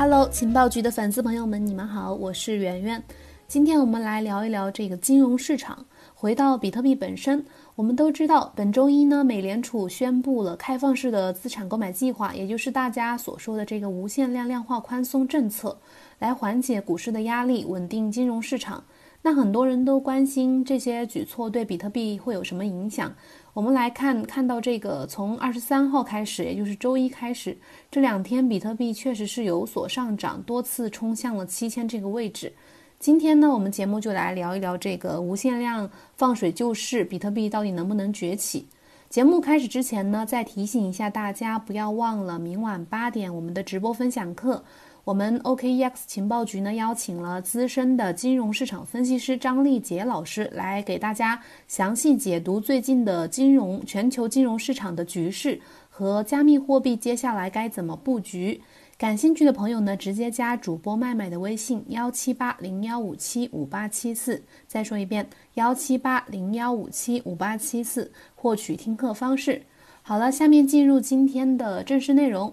Hello，情报局的粉丝朋友们，你们好，我是圆圆。今天我们来聊一聊这个金融市场。回到比特币本身，我们都知道，本周一呢，美联储宣布了开放式的资产购买计划，也就是大家所说的这个无限量量化宽松政策，来缓解股市的压力，稳定金融市场。那很多人都关心这些举措对比特币会有什么影响。我们来看，看到这个从二十三号开始，也就是周一开始，这两天比特币确实是有所上涨，多次冲向了七千这个位置。今天呢，我们节目就来聊一聊这个无限量放水救市，比特币到底能不能崛起？节目开始之前呢，再提醒一下大家，不要忘了明晚八点我们的直播分享课。我们 OKEX 情报局呢邀请了资深的金融市场分析师张丽杰老师来给大家详细解读最近的金融全球金融市场的局势和加密货币接下来该怎么布局。感兴趣的朋友呢，直接加主播麦麦的微信幺七八零幺五七五八七四。再说一遍，幺七八零幺五七五八七四，获取听课方式。好了，下面进入今天的正式内容。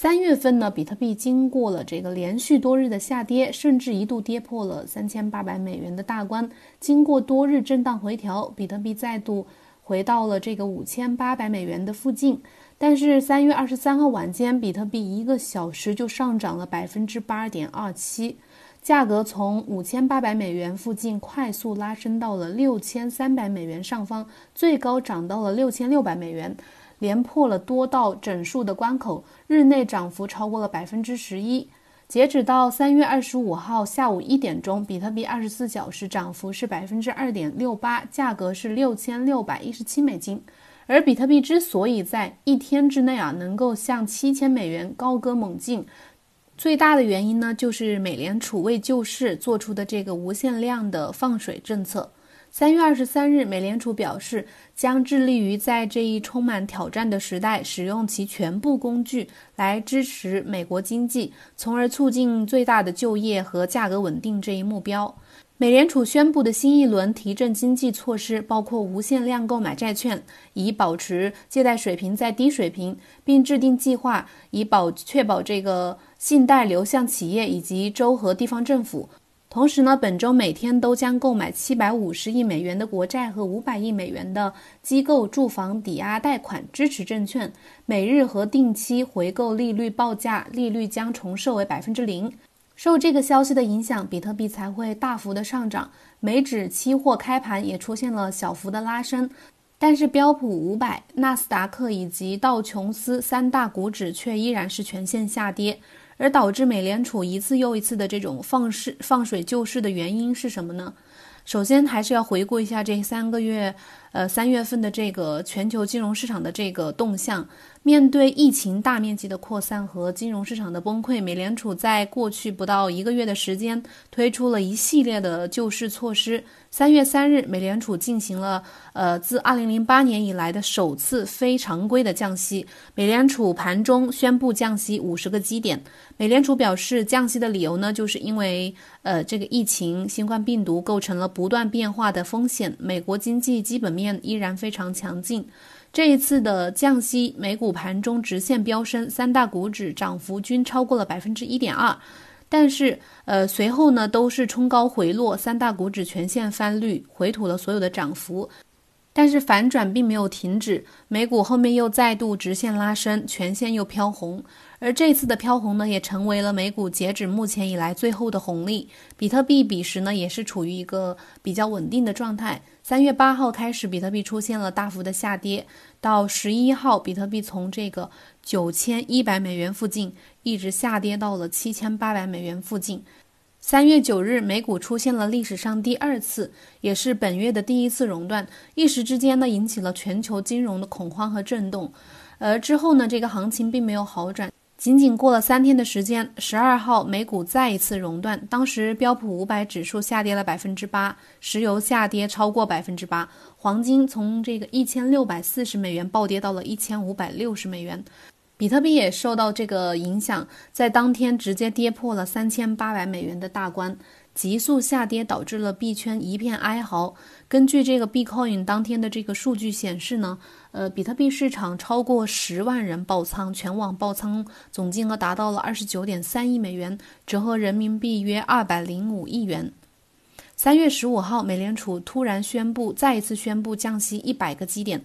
三月份呢，比特币经过了这个连续多日的下跌，甚至一度跌破了三千八百美元的大关。经过多日震荡回调，比特币再度回到了这个五千八百美元的附近。但是三月二十三号晚间，比特币一个小时就上涨了百分之八点二七，价格从五千八百美元附近快速拉升到了六千三百美元上方，最高涨到了六千六百美元。连破了多道整数的关口，日内涨幅超过了百分之十一。截止到三月二十五号下午一点钟，比特币二十四小时涨幅是百分之二点六八，价格是六千六百一十七美金。而比特币之所以在一天之内啊能够向七千美元高歌猛进，最大的原因呢就是美联储为救市做出的这个无限量的放水政策。三月二十三日，美联储表示将致力于在这一充满挑战的时代，使用其全部工具来支持美国经济，从而促进最大的就业和价格稳定这一目标。美联储宣布的新一轮提振经济措施包括无限量购买债券，以保持借贷水平在低水平，并制定计划以保确保这个信贷流向企业以及州和地方政府。同时呢，本周每天都将购买七百五十亿美元的国债和五百亿美元的机构住房抵押贷款支持证券，每日和定期回购利率报价利率将重设为百分之零。受这个消息的影响，比特币才会大幅的上涨。美指期货开盘也出现了小幅的拉升，但是标普五百、纳斯达克以及道琼斯三大股指却依然是全线下跌。而导致美联储一次又一次的这种放市放水救市的原因是什么呢？首先还是要回顾一下这三个月，呃，三月份的这个全球金融市场的这个动向。面对疫情大面积的扩散和金融市场的崩溃，美联储在过去不到一个月的时间推出了一系列的救市措施。三月三日，美联储进行了呃自二零零八年以来的首次非常规的降息。美联储盘中宣布降息五十个基点。美联储表示，降息的理由呢，就是因为呃这个疫情新冠病毒构成了不断变化的风险，美国经济基本面依然非常强劲。这一次的降息，美股盘中直线飙升，三大股指涨幅均超过了百分之一点二。但是，呃，随后呢都是冲高回落，三大股指全线翻绿，回吐了所有的涨幅。但是反转并没有停止，美股后面又再度直线拉升，全线又飘红。而这次的飘红呢，也成为了美股截止目前以来最后的红利。比特币彼时呢，也是处于一个比较稳定的状态。三月八号开始，比特币出现了大幅的下跌，到十一号，比特币从这个九千一百美元附近一直下跌到了七千八百美元附近。三月九日，美股出现了历史上第二次，也是本月的第一次熔断，一时之间呢，引起了全球金融的恐慌和震动。而之后呢，这个行情并没有好转。仅仅过了三天的时间，十二号美股再一次熔断，当时标普五百指数下跌了百分之八，石油下跌超过百分之八，黄金从这个一千六百四十美元暴跌到了一千五百六十美元，比特币也受到这个影响，在当天直接跌破了三千八百美元的大关。急速下跌，导致了币圈一片哀嚎。根据这个 Bitcoin 当天的这个数据显示呢，呃，比特币市场超过十万人爆仓，全网爆仓总金额达到了二十九点三亿美元，折合人民币约二百零五亿元。三月十五号，美联储突然宣布，再一次宣布降息一百个基点。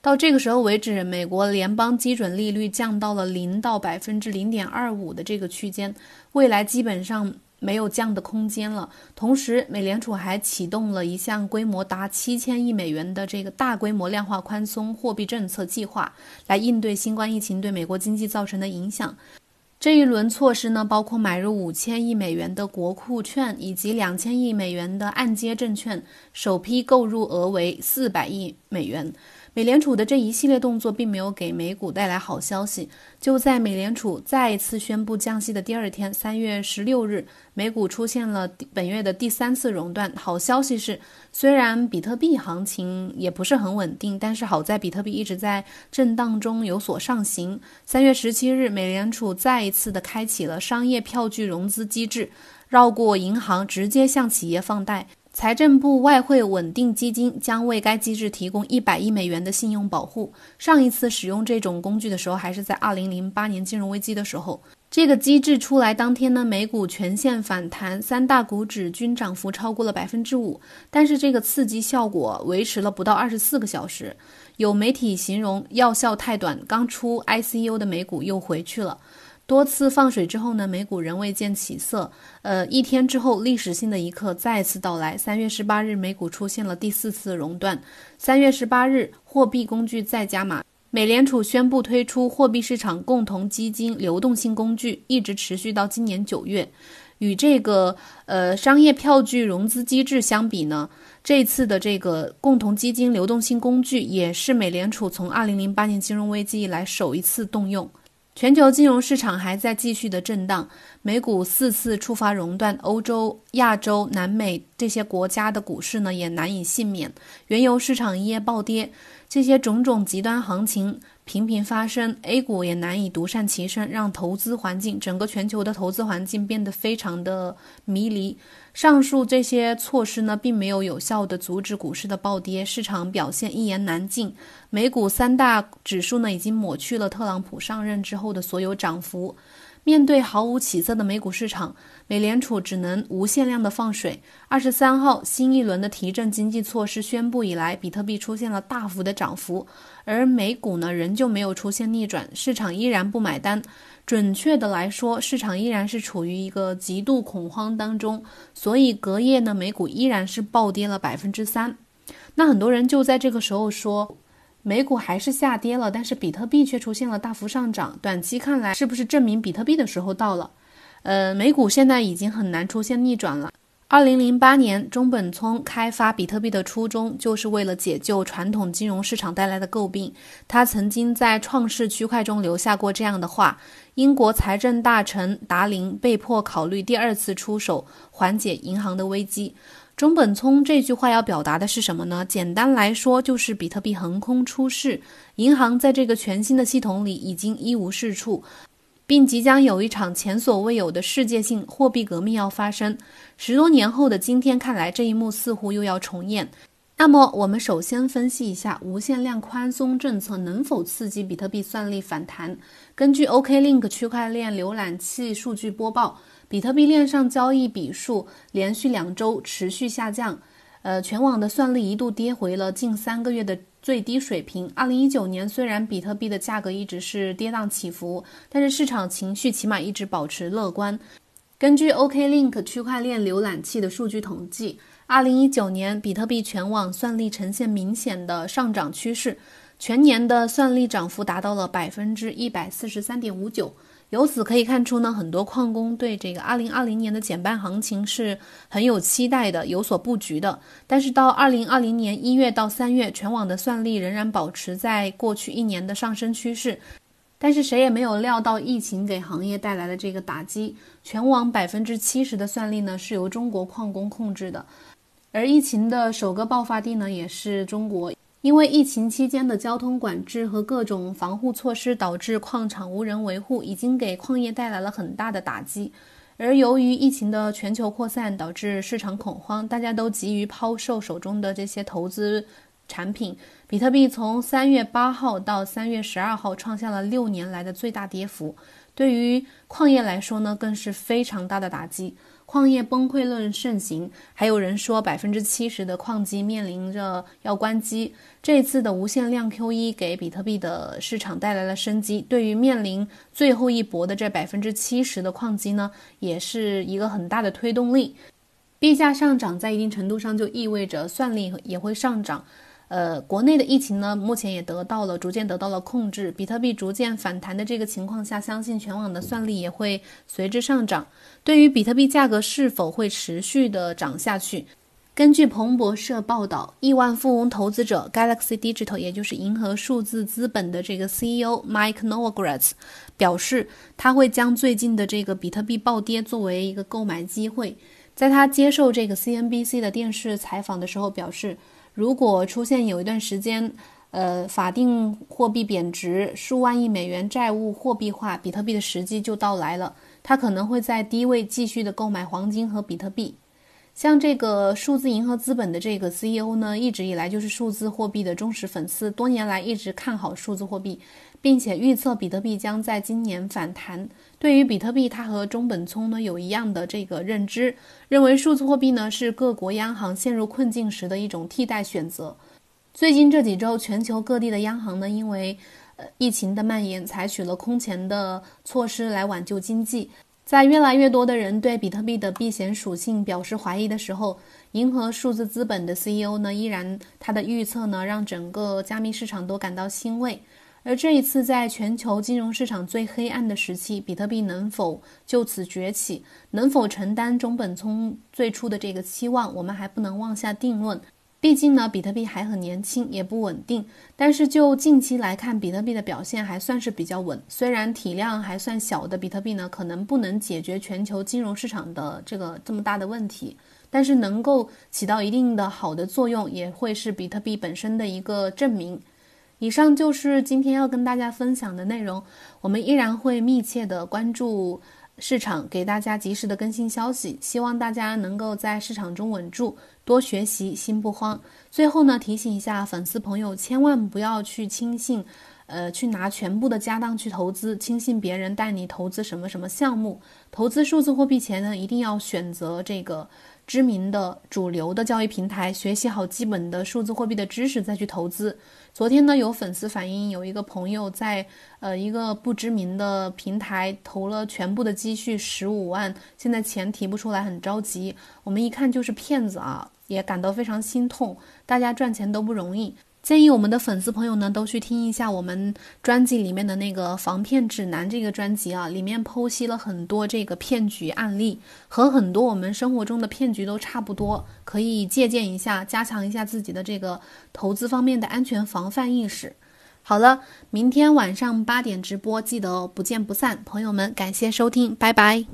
到这个时候为止，美国联邦基准利率降到了零到百分之零点二五的这个区间，未来基本上没有降的空间了。同时，美联储还启动了一项规模达七千亿美元的这个大规模量化宽松货币政策计划，来应对新冠疫情对美国经济造成的影响。这一轮措施呢，包括买入五千亿美元的国库券以及两千亿美元的按揭证券，首批购入额为四百亿美元。美联储的这一系列动作并没有给美股带来好消息。就在美联储再一次宣布降息的第二天，三月十六日，美股出现了本月的第三次熔断。好消息是，虽然比特币行情也不是很稳定，但是好在比特币一直在震荡中有所上行。三月十七日，美联储再一次的开启了商业票据融资机制，绕过银行，直接向企业放贷。财政部外汇稳定基金将为该机制提供一百亿美元的信用保护。上一次使用这种工具的时候，还是在二零零八年金融危机的时候。这个机制出来当天呢，美股全线反弹，三大股指均涨幅超过了百分之五。但是这个刺激效果维持了不到二十四个小时，有媒体形容药效太短，刚出 ICU 的美股又回去了。多次放水之后呢，美股仍未见起色。呃，一天之后，历史性的一刻再次到来。三月十八日，美股出现了第四次熔断。三月十八日，货币工具再加码，美联储宣布推出货币市场共同基金流动性工具，一直持续到今年九月。与这个呃商业票据融资机制相比呢，这次的这个共同基金流动性工具也是美联储从二零零八年金融危机以来首一次动用。全球金融市场还在继续的震荡，美股四次触发熔断，欧洲、亚洲、南美这些国家的股市呢也难以幸免，原油市场一夜暴跌，这些种种极端行情。频频发生，A 股也难以独善其身，让投资环境整个全球的投资环境变得非常的迷离。上述这些措施呢，并没有有效的阻止股市的暴跌，市场表现一言难尽。美股三大指数呢，已经抹去了特朗普上任之后的所有涨幅。面对毫无起色的美股市场，美联储只能无限量的放水。二十三号，新一轮的提振经济措施宣布以来，比特币出现了大幅的涨幅，而美股呢，仍旧没有出现逆转，市场依然不买单。准确的来说，市场依然是处于一个极度恐慌当中，所以隔夜呢，美股依然是暴跌了百分之三。那很多人就在这个时候说。美股还是下跌了，但是比特币却出现了大幅上涨。短期看来，是不是证明比特币的时候到了？呃，美股现在已经很难出现逆转了。二零零八年，中本聪开发比特币的初衷就是为了解救传统金融市场带来的诟病。他曾经在创世区块中留下过这样的话：英国财政大臣达林被迫考虑第二次出手，缓解银行的危机。中本聪这句话要表达的是什么呢？简单来说，就是比特币横空出世，银行在这个全新的系统里已经一无是处，并即将有一场前所未有的世界性货币革命要发生。十多年后的今天看来，这一幕似乎又要重演。那么，我们首先分析一下无限量宽松政策能否刺激比特币算力反弹。根据 OKLink 区块链浏览器数据播报。比特币链上交易笔数连续两周持续下降，呃，全网的算力一度跌回了近三个月的最低水平。二零一九年虽然比特币的价格一直是跌宕起伏，但是市场情绪起码一直保持乐观。根据 OKLink 区块链浏览器的数据统计，二零一九年比特币全网算力呈现明显的上涨趋势，全年的算力涨幅达到了百分之一百四十三点五九。由此可以看出呢，很多矿工对这个二零二零年的减半行情是很有期待的，有所布局的。但是到二零二零年一月到三月，全网的算力仍然保持在过去一年的上升趋势。但是谁也没有料到疫情给行业带来的这个打击，全网百分之七十的算力呢是由中国矿工控制的，而疫情的首个爆发地呢也是中国。因为疫情期间的交通管制和各种防护措施，导致矿场无人维护，已经给矿业带来了很大的打击。而由于疫情的全球扩散，导致市场恐慌，大家都急于抛售手中的这些投资产品。比特币从三月八号到三月十二号创下了六年来的最大跌幅，对于矿业来说呢，更是非常大的打击。矿业崩溃论盛行，还有人说百分之七十的矿机面临着要关机。这次的无限量 QE 给比特币的市场带来了生机，对于面临最后一搏的这百分之七十的矿机呢，也是一个很大的推动力。币价上涨在一定程度上就意味着算力也会上涨。呃，国内的疫情呢，目前也得到了逐渐得到了控制，比特币逐渐反弹的这个情况下，相信全网的算力也会随之上涨。对于比特币价格是否会持续的涨下去，根据彭博社报道，亿万富翁投资者 Galaxy Digital，也就是银河数字资本的这个 CEO Mike Novogratz 表示，他会将最近的这个比特币暴跌作为一个购买机会。在他接受这个 CNBC 的电视采访的时候表示。如果出现有一段时间，呃，法定货币贬值，数万亿美元债务货币化，比特币的时机就到来了。它可能会在低位继续的购买黄金和比特币。像这个数字银河资本的这个 CEO 呢，一直以来就是数字货币的忠实粉丝，多年来一直看好数字货币，并且预测比特币将在今年反弹。对于比特币，他和中本聪呢有一样的这个认知，认为数字货币呢是各国央行陷入困境时的一种替代选择。最近这几周，全球各地的央行呢，因为呃疫情的蔓延，采取了空前的措施来挽救经济。在越来越多的人对比特币的避险属性表示怀疑的时候，银河数字资本的 CEO 呢依然他的预测呢让整个加密市场都感到欣慰。而这一次，在全球金融市场最黑暗的时期，比特币能否就此崛起，能否承担中本聪最初的这个期望，我们还不能妄下定论。毕竟呢，比特币还很年轻，也不稳定。但是就近期来看，比特币的表现还算是比较稳。虽然体量还算小的比特币呢，可能不能解决全球金融市场的这个这么大的问题，但是能够起到一定的好的作用，也会是比特币本身的一个证明。以上就是今天要跟大家分享的内容。我们依然会密切的关注市场，给大家及时的更新消息。希望大家能够在市场中稳住，多学习，心不慌。最后呢，提醒一下粉丝朋友，千万不要去轻信，呃，去拿全部的家当去投资，轻信别人带你投资什么什么项目。投资数字货币前呢，一定要选择这个。知名的主流的交易平台，学习好基本的数字货币的知识再去投资。昨天呢，有粉丝反映，有一个朋友在呃一个不知名的平台投了全部的积蓄十五万，现在钱提不出来，很着急。我们一看就是骗子啊，也感到非常心痛。大家赚钱都不容易。建议我们的粉丝朋友呢，都去听一下我们专辑里面的那个防骗指南这个专辑啊，里面剖析了很多这个骗局案例，和很多我们生活中的骗局都差不多，可以借鉴一下，加强一下自己的这个投资方面的安全防范意识。好了，明天晚上八点直播，记得不见不散，朋友们，感谢收听，拜拜。